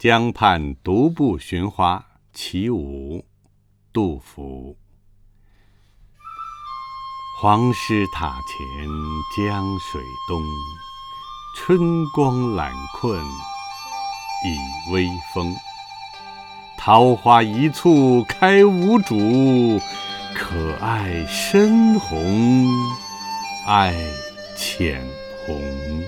江畔独步寻花其五杜甫黄师塔前江水东，春光懒困倚微风。桃花一簇开无主，可爱深红爱浅红？